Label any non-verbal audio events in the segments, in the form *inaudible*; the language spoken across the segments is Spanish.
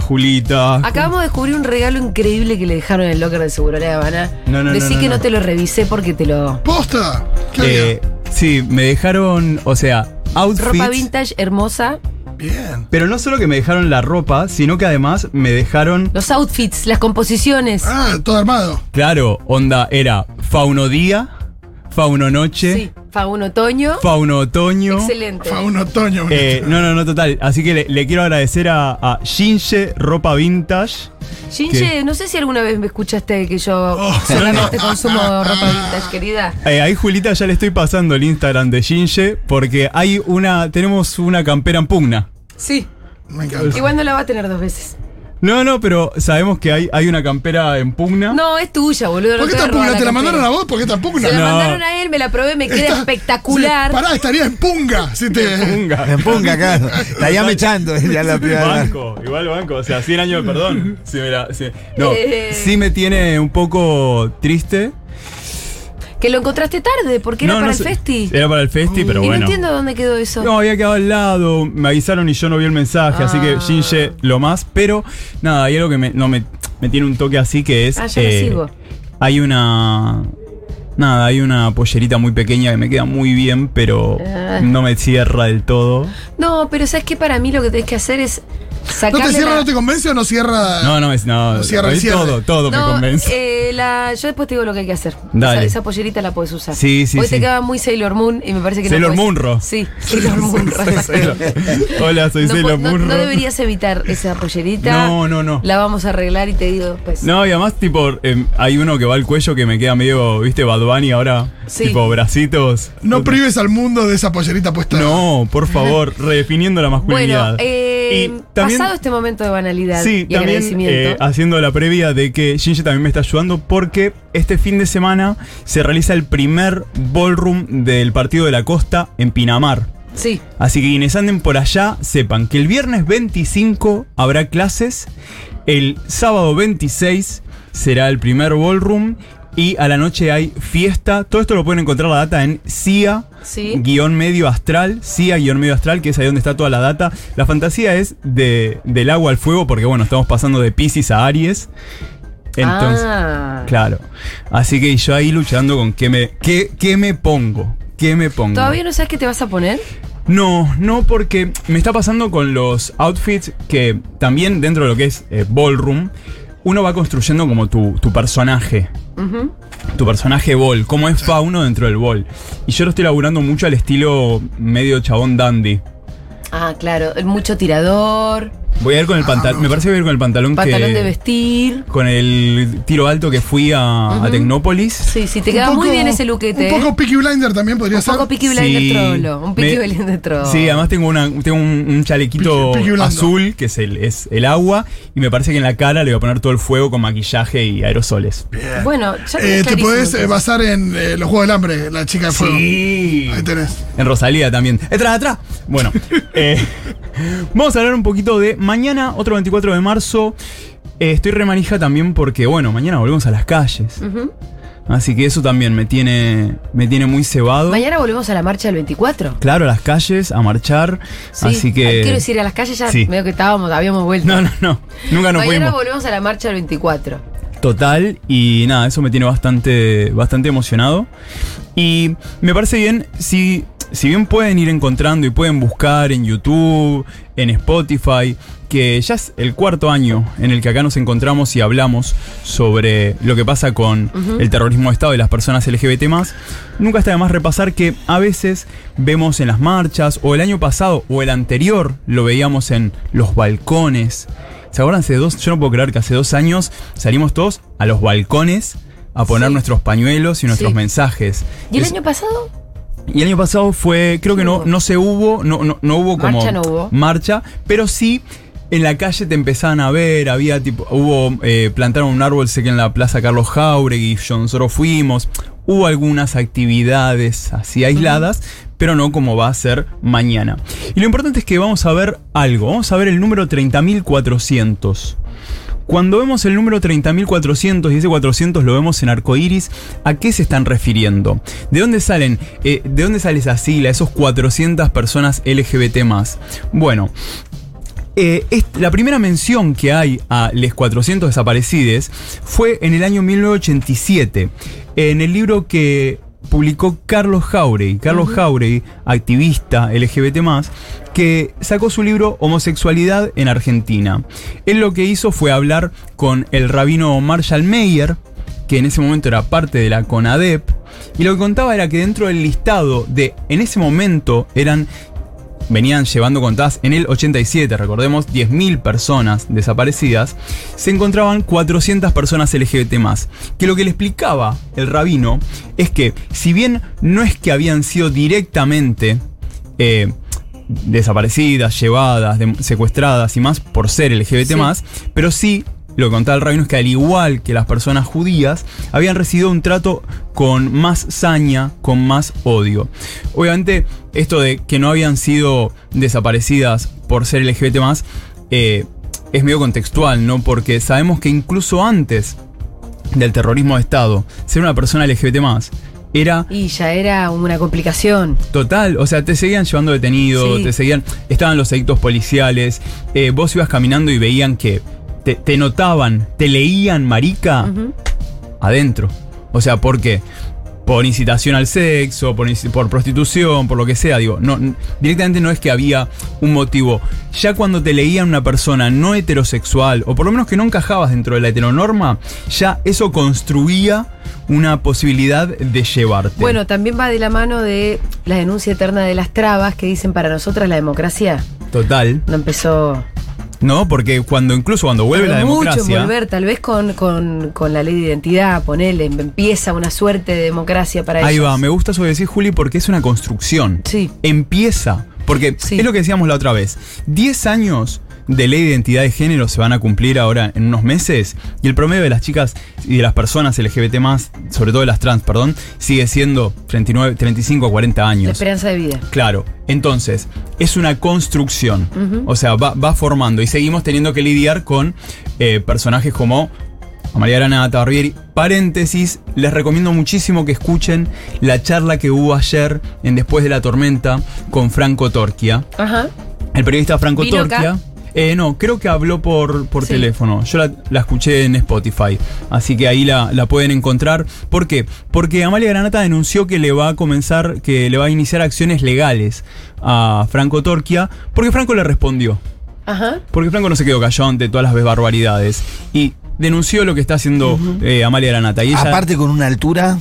Julita. Acabamos de descubrir un regalo increíble que le dejaron en el locker de Seguro La Habana. No, no, no, Decí no, que no. no. te lo revisé porque te lo. ¡Posta! ¿Qué Eh, sí, me dejaron, o sea, outfits. Ropa vintage hermosa. Bien. Pero no solo que me dejaron la ropa, sino que además me dejaron, Los outfits, las composiciones. Ah, todo armado. claro, onda, era fauno día, fauno noche, Sí. Fauno otoño. fauno otoño. Excelente. Un otoño. Eh, no, no, no, total. Así que le, le quiero agradecer a, a Ropa Vintage. Shinche, no sé si alguna vez me escuchaste que yo Oh. solamente consumo ropa *laughs* vintage, querida. Eh, ahí, Julita, ya le estoy pasando el Instagram de Shinche porque hay una, tenemos una campera en pugna. Sí. Me encanta. Igual no la va a tener dos veces. No, no, pero sabemos que hay, hay una campera en pugna. No, es tuya, boludo. ¿Por qué te voy a tan pugna? ¿Te la mandaron a vos? ¿Por qué tan pugna? Se la No. mandaron a él, me la probé, me queda espectacular. Sí, pará, estaría en punga. Si te... Punga. Me ponga acá. Estaría mechando ya la. *laughs* Banco, igual banco, o sea, 100 años de perdón. Sí, mira, sí. No, Eh. sí me tiene un poco triste. Que lo encontraste tarde, porque era No, para no el sé. festi. Era para el festi, pero y bueno. no entiendo dónde quedó eso. No, había quedado al lado, me avisaron y yo no vi el mensaje, así que Ah. Shinje lo más. Pero nada, hay algo que me, no, me, me tiene un toque así que es. Ah, ya lo sigo. Hay una. Nada, hay una pollerita muy pequeña que me queda muy bien, pero Ah. no me cierra del todo. No, pero ¿sabes qué? Para mí lo que tenés que hacer es ¿No te cierra, la- no te convence o no cierra? No, no, es, no, No cierra el es todo, todo me convence. eh, la, yo después te digo lo que hay que hacer. Dale. Esa, esa pollerita la puedes usar. Sí, sí, Hoy sí. te queda muy Sailor Moon y me parece que Sailor no puedes- Moonro. Sí, Sailor *laughs* Moonro. *laughs* Hola, soy no, Sailor po- no- Moonro. no deberías evitar esa pollerita. No, no, no. La vamos a arreglar y te digo pues. No, y además, tipo, em, hay uno que va al cuello que me queda medio, ¿viste? Bad Bunny ahora. Sí. Tipo, bracitos. No prives al mundo de esa pollerita puesta. No, por favor, redefiniendo la Bueno, masculinidad. eh, Y también- pasado este momento de banalidad Sí, y también agradecimiento. eh, haciendo la previa de que Shinji también me está ayudando porque este fin de semana se realiza el primer ballroom del partido de la costa en Pinamar. sí. Así que quienes anden por allá sepan que el viernes 25 habrá clases, el sábado 26 será el primer ballroom y a la noche hay fiesta. Todo esto lo pueden encontrar la data en CIA. Sí. Guión medio astral, CIA guion medio astral, que es ahí donde está toda la data. La fantasía es de, del agua al fuego, porque bueno, estamos pasando de Pisces a Aries. Entonces, ah. claro. Así que yo ahí luchando con qué me, qué, qué me pongo. ¿Qué me pongo? ¿Todavía no sabes qué te vas a poner? No, no, porque me está pasando con los outfits que también dentro de lo que es eh, ballroom, uno va construyendo como tu, tu personaje. Tu personaje ball, cómo es fauno dentro del ball. Y yo lo estoy laburando mucho al estilo medio chabón dandy. Ah, claro. Mucho tirador, Voy a ir con el pantalón, me parece que voy a ir con el pantalón, pantalón que... de vestir. Con el tiro alto que fui a. Tecnópolis. Sí, sí, te Un queda poco- muy bien ese luquete. Un ¿eh? poco Peaky Blinder también podría Un ser. poco Peaky Blinder Sí. trolo. Un Peaky Me- Blinder trolo. Sí, además tengo, una, tengo un, un chalequito Peaky- Peaky Blando. azul, que es el, es el agua, y me parece que en la cara le voy a poner todo el fuego con maquillaje y aerosoles. Bueno, ya Eh, te podés eh, basar en eh, los Juegos del Hambre, la chica de fuego. Sí. Ahí tenés. En Rosalía también. ¡Detrás, atrás! Bueno, *laughs* eh, vamos a hablar un poquito de mañana, otro 24 de marzo. Eh, estoy remanija también porque, bueno, mañana volvemos a las calles. Así que eso también me tiene, me tiene muy cebado. Mañana volvemos a la marcha del 24. Claro, a las calles, a marchar. Sí. Así que. Quiero decir, a las calles ya Sí. medio que estábamos, habíamos vuelto. No, no, no. Nunca nos Mañana fuimos. volvemos a la marcha del 24. Total, y nada, eso me tiene bastante, bastante emocionado. Y me parece bien, si, si bien pueden ir encontrando y pueden buscar en YouTube, en Spotify, que ya es el cuarto año en el que acá nos encontramos y hablamos sobre lo que pasa con el terrorismo de Estado y las personas LGBT nunca está de más repasar que a veces vemos en las marchas, o el año pasado, o el anterior, lo veíamos en los balcones. ¿Se acuerdan? Hace dos, yo no puedo creer que hace dos años salimos todos a los balcones a poner Sí. nuestros pañuelos y nuestros Sí. mensajes. ¿Y el Es- año pasado? Y el año pasado fue, creo que no, no se hubo, no, no, no hubo como Marcha no hubo. marcha, pero sí en la calle te empezaban a ver, había tipo, hubo, eh, plantaron un árbol, sé que en la Plaza Carlos Jauregui, yo- nosotros fuimos, hubo algunas actividades así aisladas, pero no como va a ser mañana. Y lo importante es que vamos a ver algo, vamos a ver el número 30.400. Cuando vemos el número 30.400 y ese 400 lo vemos en arcoiris, ¿a qué se están refiriendo? ¿De dónde salen? eh, ¿De dónde sale esa sigla, esos 400 personas LGBT más? Bueno, eh, la primera mención que hay a Les 400 desaparecidos fue en el año 1987, en el libro que publicó Carlos Jauregui. Carlos Jauregui, activista LGBT+, que sacó su libro Homosexualidad en Argentina. Él lo que hizo fue hablar con el rabino Marshall Mayer, que en ese momento era parte de la CONADEP, y lo que contaba era que dentro del listado de, en ese momento, eran venían llevando contadas en el 87, recordemos, 10.000 personas desaparecidas, se encontraban 400 personas LGBT Que lo que le explicaba el rabino es que, si bien no es que habían sido directamente eh, desaparecidas, llevadas, de- secuestradas y más por ser LGBT pero sí lo que contaba el rabino es que al igual que las personas judías, habían recibido un trato con más saña, con más odio. Obviamente, esto de que no habían sido desaparecidas por ser LGBT eh, es medio contextual, ¿no? Porque sabemos que incluso antes del terrorismo de Estado, ser una persona LGBT era Y ya era una complicación. Total, o sea, te seguían llevando detenido, Sí. te seguían, estaban los edictos policiales, eh, vos ibas caminando y veían que te, te notaban, te leían marica adentro. O sea, ¿por qué? Por incitación al sexo, por, por prostitución, por lo que sea, digo, no, directamente no es que había un motivo. Ya cuando te leían una persona no heterosexual, o por lo menos que no encajabas dentro de la heteronorma, ya eso construía una posibilidad de llevarte. Bueno, también va de la mano de la denuncia eterna de las trabas que dicen para nosotras la democracia Total. no empezó No, porque cuando incluso cuando vuelve la Tardó mucho democracia. volver, tal vez con, con, con la ley de identidad, ponele, empieza una suerte de democracia para Ahí ellos. va, me gusta eso que decís, Juli, porque es una construcción. Sí. Empieza. Porque Sí. es lo que decíamos la otra vez. 10 años de ley de identidad de género se van a cumplir ahora en unos meses. Y el promedio de las chicas y de las personas LGBT más, sobre todo de las trans, perdón, sigue siendo 39, 35 a 40 La años. esperanza de vida. Claro, entonces, es una construcción. O sea, va, va formando. Y seguimos teniendo que lidiar con eh, personajes como Amalia Granata, Barbieri. Paréntesis, les recomiendo muchísimo que escuchen la charla que hubo ayer en Después de la Tormenta con Franco Torquia. Ajá. El periodista Franco ¿Vino Torquia. acá? Eh, no, creo que habló por, por Sí. teléfono. Yo la, la escuché en Spotify. Así que ahí la, la pueden encontrar. ¿Por qué? Porque Amalia Granata denunció que le va a comenzar, que le va a iniciar acciones legales a Franco Torquia. Porque Franco le respondió. Ajá. Porque Franco no se quedó callado ante todas las barbaridades. Y denunció lo que está haciendo eh, Amalia Granata. Y ella. Aparte con una altura,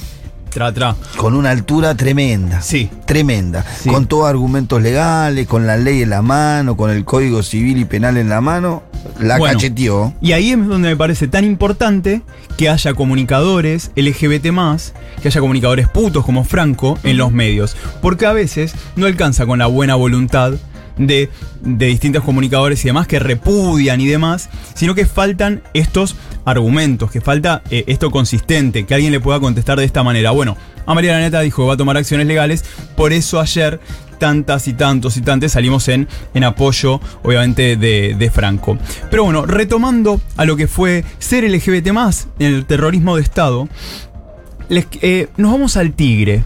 Tra, tra. con una altura tremenda. Sí. Tremenda. Sí. Con todos argumentos legales, con la ley en la mano, con el código civil y penal en la mano, la Bueno. cacheteó. Y ahí es donde me parece tan importante que haya comunicadores LGBT, que haya comunicadores putos como Franco en los medios. Porque a veces no alcanza con la buena voluntad de, de distintos comunicadores y demás que repudian y demás, sino que faltan estos argumentos, que falta eh, esto consistente, que alguien le pueda contestar de esta manera. Bueno, a María Laneta dijo que va a tomar acciones legales, por eso ayer tantas y tantos y tantas salimos en, en apoyo, obviamente, de, de Franco. Pero bueno, retomando a lo que fue ser LGBT en el terrorismo de Estado, les- eh, nos vamos al Tigre,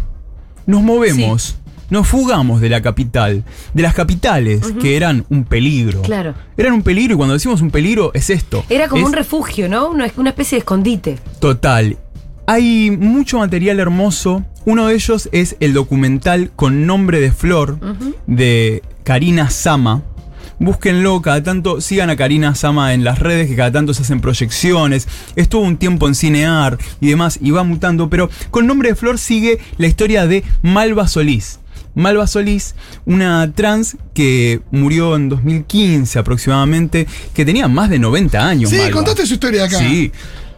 nos movemos. Nos fugamos de la capital, de las capitales, que eran un peligro. Claro. Eran un peligro, y cuando decimos un peligro, es esto. Era como Es- un refugio, ¿no? Una, una especie de escondite. Total. Hay mucho material hermoso. Uno de ellos es el documental con nombre de flor de Karina Sama. Búsquenlo, cada tanto sigan a Karina Sama en las redes, que cada tanto se hacen proyecciones. Estuvo un tiempo en Cinear y demás, y va mutando, pero con nombre de flor sigue la historia de Malva Solís. Malva Solís, una trans que murió en 2015 aproximadamente, que tenía más de 90 años. Sí, Malva. contaste su historia acá. Sí.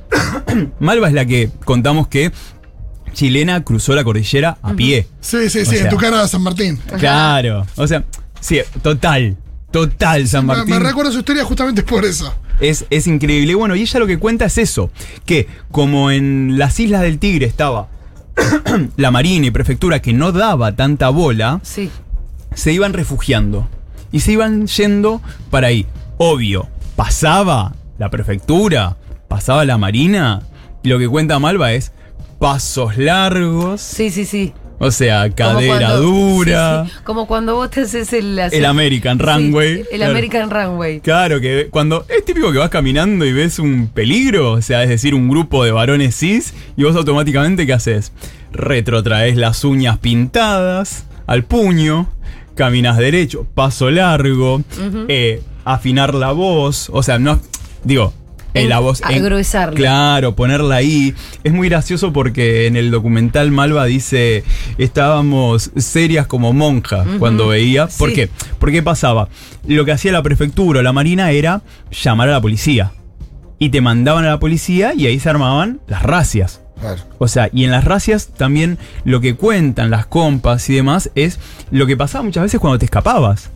*coughs* Malva es la que contamos que chilena cruzó la cordillera a pie. Sí, sí, O sí, sea, en tu cara San Martín. Claro. O sea, sí, total. Total, San Me, Martín. me recuerdo su historia justamente por eso. Es, es increíble. Y bueno, y ella lo que cuenta es eso: que como en las Islas del Tigre estaba *coughs* la Marina y Prefectura que no daba tanta bola, Sí. se iban refugiando. Y se iban yendo para ahí. Obvio, pasaba la prefectura, pasaba la marina. Y lo que cuenta Malva es pasos largos Sí, sí, sí. O sea, cadera cuando- dura. *laughs* sí, sí, Como cuando vos te haces el... El American Sí, Runway. el Claro. American Runway. Claro, que cuando es típico que vas caminando y ves un peligro, o sea, es decir, un grupo de varones cis, y vos automáticamente, ¿qué haces? Retrotraes las uñas pintadas al puño, caminas derecho, paso largo, eh, afinar la voz, o sea, no, digo, eh, En- la voz... en- agruesarla. Claro, ponerla ahí. Es muy gracioso porque en el documental Malva dice, estábamos serias como monja cuando veía. ¿Por Sí. qué? Porque pasaba? Lo que hacía la prefectura o la marina era llamar a la policía. Y te mandaban a la policía y ahí se armaban las racias. Claro. O sea, y en las racias también lo que cuentan las compas y demás es lo que pasaba muchas veces cuando te escapabas.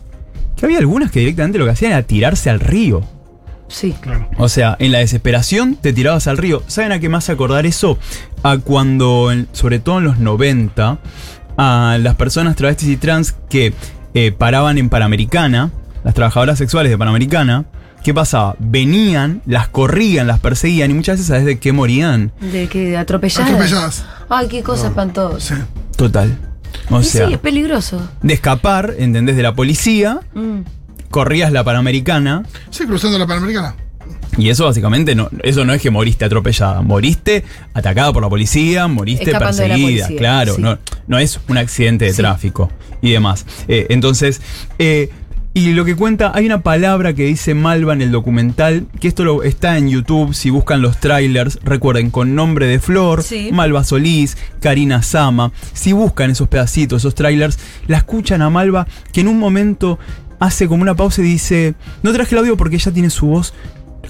Que había algunas que directamente lo que hacían era tirarse al río. Sí. O sea, en la desesperación te tirabas al río. ¿Saben a qué más acordar eso? A cuando, sobre todo en los 90, a las personas travestis y trans que eh, paraban en Panamericana, las trabajadoras sexuales de Panamericana, ¿qué pasaba? Venían, las corrían, las perseguían y muchas veces, ¿sabes de qué morían? De que atropelladas. Atropelladas. Ay, qué cosa espantosa. Sí. Total. O Y sea, sí, es peligroso. de escapar, ¿entendés? De la policía, Mm. Corrías la Panamericana. Sí, cruzando la Panamericana. Y eso básicamente no, eso no es que moriste atropellada, moriste atacada por la policía, moriste Escapando perseguida, policía, claro, sí. no, no es un accidente de Sí. tráfico y demás. Eh, entonces, eh, y lo que cuenta, hay una palabra que dice Malva en el documental, que esto lo, está en YouTube, si buscan los trailers, recuerden, con nombre de Flor, Sí. Malva Solís, Karina Sama, si buscan esos pedacitos, esos trailers, la escuchan a Malva que en un momento hace como una pausa y dice, no traje el audio porque ella tiene su voz,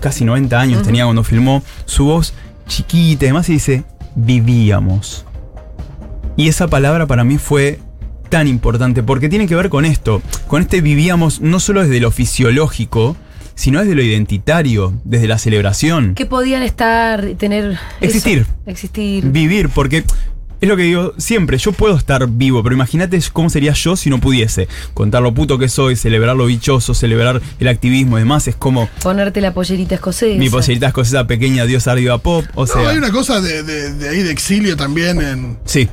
casi 90 años tenía cuando filmó, su voz chiquita y demás, y dice, vivíamos. Y esa palabra para mí fue tan importante porque tiene que ver con esto, con este vivíamos no solo desde lo fisiológico, sino desde lo identitario, desde la celebración. Que podían estar, tener. eso, Existir. existir. Vivir, porque es lo que digo siempre, yo puedo estar vivo, pero imagínate cómo sería yo si no pudiese contar lo puto que soy, celebrar lo bichoso, celebrar el activismo y demás, es como Ponerte la pollerita escocesa. mi pollerita escocesa pequeña, Dios arriba pop, o No, sea... hay una cosa de, de- de ahí de exilio también en. Sí.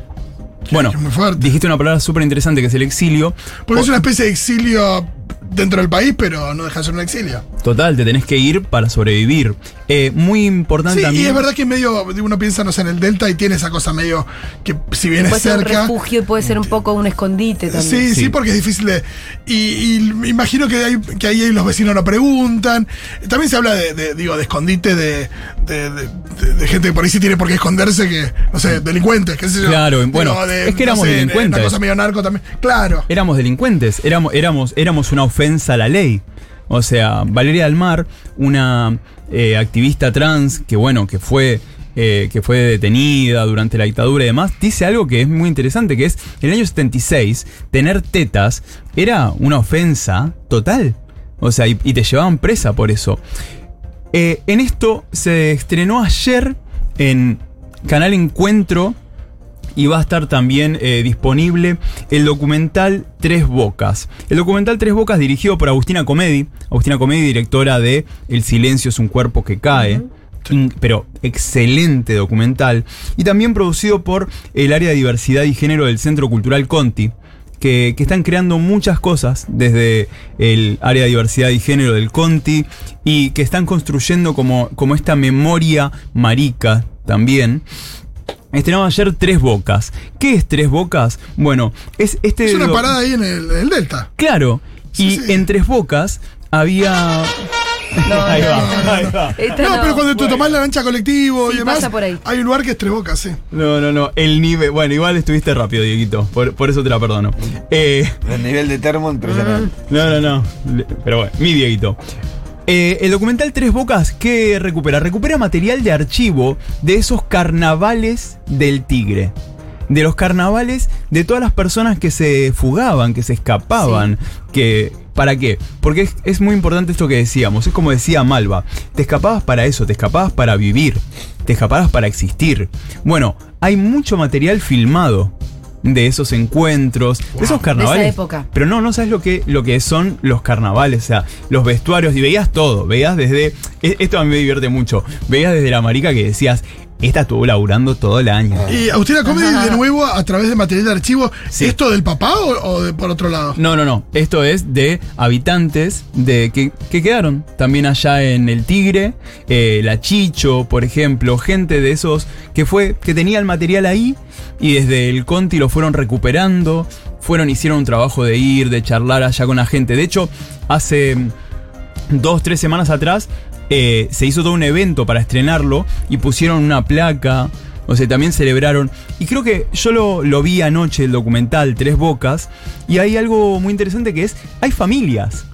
Bueno, dijiste una palabra súper interesante que es el exilio. Porque es una especie de exilio dentro del país, pero no deja de ser un exilio. Total, te tenés que ir para sobrevivir. Eh, muy importante Sí, también. y es verdad que medio, uno piensa, no sé, en el Delta y tiene esa cosa medio que si bien es Puede ser un cerca. refugio y puede ser un poco un escondite también. Sí, sí, Sí. porque es difícil de. Y, y me imagino que, hay, que ahí los vecinos lo preguntan. También se habla de, de, digo, de escondite de, de, de- de- de gente que por ahí sí tiene por qué esconderse, que, no sé, delincuentes, qué sé yo. Claro, bueno, de, es que no éramos sé, delincuentes. Una cosa medio narco también. Claro. Éramos delincuentes, éramos, éramos, éramos una ofensa a la ley. O sea, Valeria del Mar, una eh, activista trans que, bueno, que fue. eh, que fue detenida durante la dictadura y demás, dice algo que es muy interesante, que es, en el año 76, tener tetas era una ofensa total. O sea, y, y te llevaban presa por eso. Eh, en esto se estrenó ayer en Canal Encuentro y va a estar también eh, disponible el documental Tres Bocas. El documental Tres Bocas dirigido por Agustina Comedi. Agustina Comedi, directora de El silencio es un cuerpo que cae. Pero excelente documental. Y también producido por el área de diversidad y género del Centro Cultural Conti. Que, que están creando muchas cosas desde el área de diversidad y género del Conti y que están construyendo como, como esta memoria marica también. Estrenaba ayer Tres Bocas. ¿Qué es Tres Bocas? Bueno, es este... Es una do- parada ahí en el, en el Delta. Claro. Sí, y sí. en Tres Bocas había... No, ahí no, va, no, no. ahí va. No, pero cuando tú bueno. tomás la lancha colectivo Sí, y demás, pasa por ahí. hay un lugar que es Tres Bocas, sí. No, no, no. El nivel... Bueno, igual estuviste rápido, Dieguito. Por, por eso te la perdono. Eh, El nivel de termo impresionante. no, no, no. Le- Pero bueno, mi Dieguito. Eh, el documental Tres Bocas, ¿qué recupera? Recupera material de archivo de esos carnavales del Tigre. De los carnavales de todas las personas que se fugaban, que se escapaban, que... ¿Para qué? Porque es, es muy importante esto que decíamos, es como decía Malva, te escapabas para eso, te escapabas para vivir, te escapabas para existir. Bueno, hay mucho material filmado de esos encuentros, de esos carnavales. De esa época. Pero no, no sabes lo que, lo que son los carnavales, o sea, los vestuarios, y veías todo, veías desde, e- esto a mí me divierte mucho, veías desde la marica que decías, esta estuvo laburando todo el año. Y Agustina Comedy, de nuevo, a través de material de archivo, Sí. ¿esto del papá o, o de por otro lado? No, no, no. Esto es de habitantes de que, que quedaron también allá en el Tigre, eh, la Chicho, por ejemplo, gente de esos que fue que tenía el material ahí y desde el Conti lo fueron recuperando, fueron hicieron un trabajo de ir, de charlar allá con la gente. De hecho, hace mm, dos, tres semanas atrás eh, se hizo todo un evento para estrenarlo y pusieron una placa. O sea, también celebraron. Y creo que yo lo, lo vi anoche, el documental Tres Bocas. Y hay algo muy interesante que es, hay familias.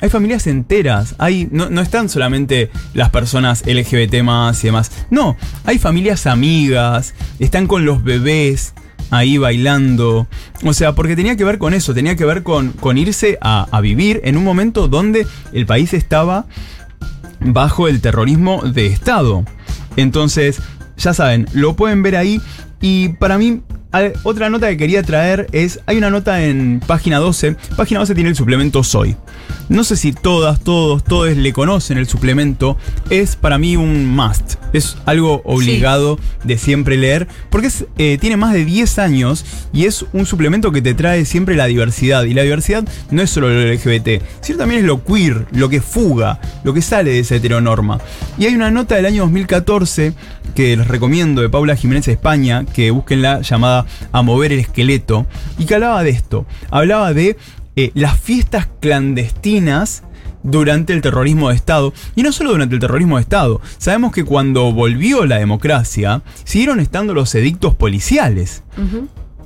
Hay familias enteras. Hay, no, no están solamente las personas LGBT más y demás. No, hay familias amigas. Están con los bebés ahí bailando. O sea, porque tenía que ver con eso. Tenía que ver con, con irse a, a vivir en un momento donde el país estaba bajo el terrorismo de Estado. Entonces, ya saben, lo pueden ver ahí. Y para mí, otra nota que quería traer es, hay una nota en página 12. Página 12 tiene el suplemento Soy. No sé si todas, todos, todos le conocen el suplemento. Es para mí un must. Es algo obligado de siempre leer. Porque es, eh, tiene más de 10 años y es un suplemento que te trae siempre la diversidad. Y la diversidad no es solo lo LGBT, sino también es lo queer, lo que fuga, lo que sale de esa heteronorma. Y hay una nota del año 2014 que les recomiendo de Paula Jiménez España, que busquen la llamada A mover el esqueleto, y que hablaba de esto. Hablaba de eh, las fiestas clandestinas durante el terrorismo de Estado. Y no solo durante el terrorismo de Estado. Sabemos que cuando volvió la democracia, siguieron estando los edictos policiales.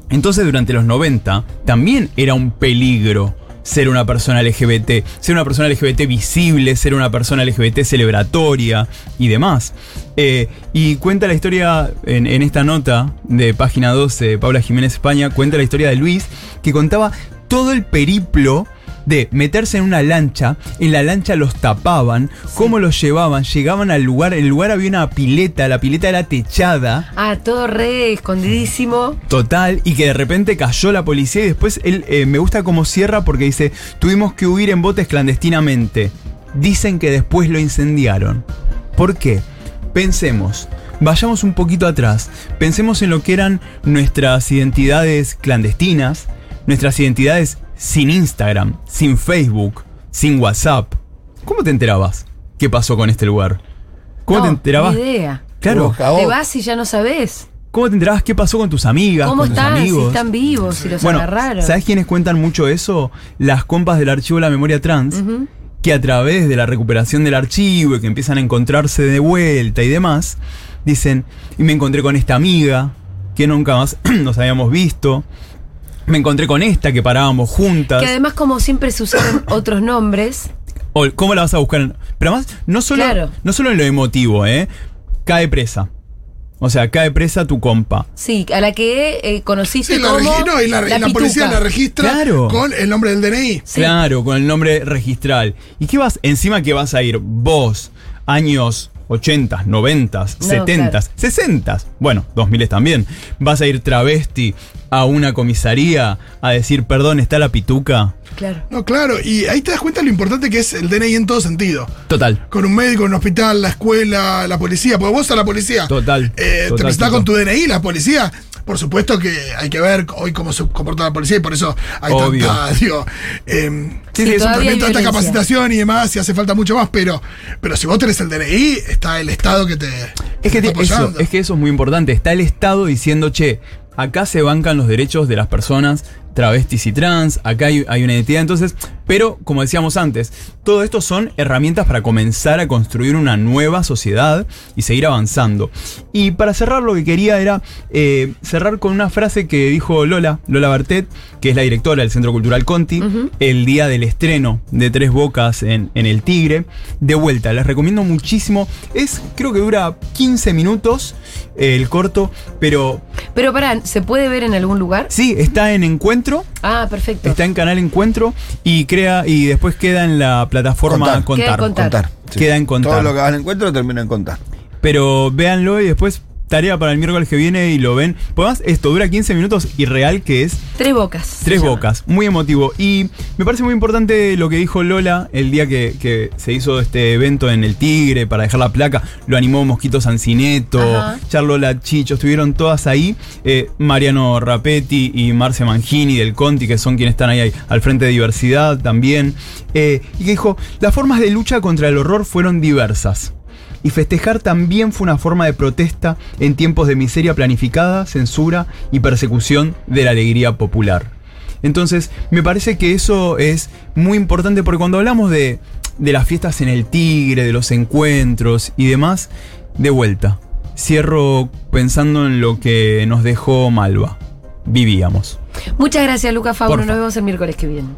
Entonces durante los 90 también era un peligro ser una persona LGBT, ser una persona LGBT visible, ser una persona LGBT celebratoria y demás. Eh, y cuenta la historia en, en esta nota de página 12 de Paula Jiménez España, cuenta la historia de Luis que contaba todo el periplo de meterse en una lancha, en la lancha los tapaban, cómo los llevaban, llegaban al lugar, en el lugar había una pileta, la pileta era techada, Ah, todo re escondidísimo. Total, y que de repente cayó la policía y después él eh, me gusta cómo cierra porque dice, tuvimos que huir en botes clandestinamente. Dicen que después lo incendiaron. ¿Por qué? Pensemos, vayamos un poquito atrás, pensemos en lo que eran nuestras identidades clandestinas, nuestras identidades sin Instagram, sin Facebook, sin WhatsApp. ¿Cómo te enterabas? ¿Qué pasó con este lugar? ¿Cómo te No, enterabas? Ni idea. Claro. Te vas y ya no sabes. ¿Cómo te enterabas qué pasó con tus amigas, ¿Cómo con tus están? Si están vivos, si los bueno, agarraron. ¿sabes quiénes cuentan mucho eso? Las compas del archivo de la memoria trans, que a través de la recuperación del archivo y que empiezan a encontrarse de vuelta y demás, dicen, y me encontré con esta amiga, que nunca más *clears throat* nos habíamos visto, me encontré con esta que parábamos juntas. Que además, como siempre se usaron *coughs* otros nombres. O, ¿Cómo la vas a buscar? Pero además, no solo, Claro. no solo en lo emotivo, ¿eh? Cae presa. O sea, cae presa tu compa. Sí, a la que eh, conociste Sí, la, como no, y la, y la pituca. policía la registra Claro. con el nombre del DNI. Sí. Claro, con el nombre registral. ¿Y qué vas? Encima que vas a ir vos, años 80, 90, No, 70, claro. 60, bueno, 2000 también. Vas a ir travesti a una comisaría a decir, perdón, está la pituca. Claro. No, claro, y ahí te das cuenta lo importante que es el DNI en todo sentido. Total. Con un médico, un hospital, la escuela, la policía, porque vos a la policía. Total, eh, te total, presentás total. con tu DNI, la policía. Por supuesto que hay que ver hoy cómo se comporta la policía y por eso hay Obvio. tanta, *laughs* digo, eh, Sí, Sí, hay tanta capacitación y demás, y hace falta mucho más, pero, pero si vos tenés el DNI, está el Estado que te, Es que, te eso, es que eso es muy importante. Está el Estado diciendo, che, acá se bancan los derechos de las personas travestis y trans, acá hay, hay una identidad. Entonces, pero como decíamos antes, todo esto son herramientas para comenzar a construir una nueva sociedad y seguir avanzando. Y para cerrar, lo que quería era eh, cerrar con una frase que dijo Lola, Lola Bartet, que es la directora del Centro Cultural Conti, el día del estreno de Tres Bocas en, en El Tigre. De vuelta, les recomiendo muchísimo. Es, creo que dura 15 minutos eh, el corto, pero Pero pará, ¿se puede ver en algún lugar? sí, está en Encuentro, Ah, perfecto. está en Canal Encuentro y crea y después queda en la plataforma Contar. Contar. Queda en Contar. Contar. Queda en contar. Todo lo que hagas en encuentro termina en contar. Pero véanlo y después tarea para el miércoles que viene y lo ven. Pues además, esto dura 15 minutos y real que es Tres bocas. Tres bocas, muy emotivo. Y me parece muy importante lo que dijo Lola el día que, que se hizo este evento en El Tigre para dejar la placa. Lo animó Mosquito Sancineto, Ajá. Charlola Chicho, estuvieron todas ahí. Eh, Mariano Rapetti y Marce Mangini del Conti, que son quienes están ahí, ahí al frente de diversidad también. Eh, y que dijo, las formas de lucha contra el horror fueron diversas. Y festejar también fue una forma de protesta en tiempos de miseria planificada, censura y persecución de la alegría popular. Entonces, me parece que eso es muy importante porque cuando hablamos de, de las fiestas en el Tigre, de los encuentros y demás, de vuelta, cierro pensando en lo que nos dejó Malva. Vivíamos. Muchas gracias, Lucas Fauno. Porfa. Nos vemos el miércoles que viene.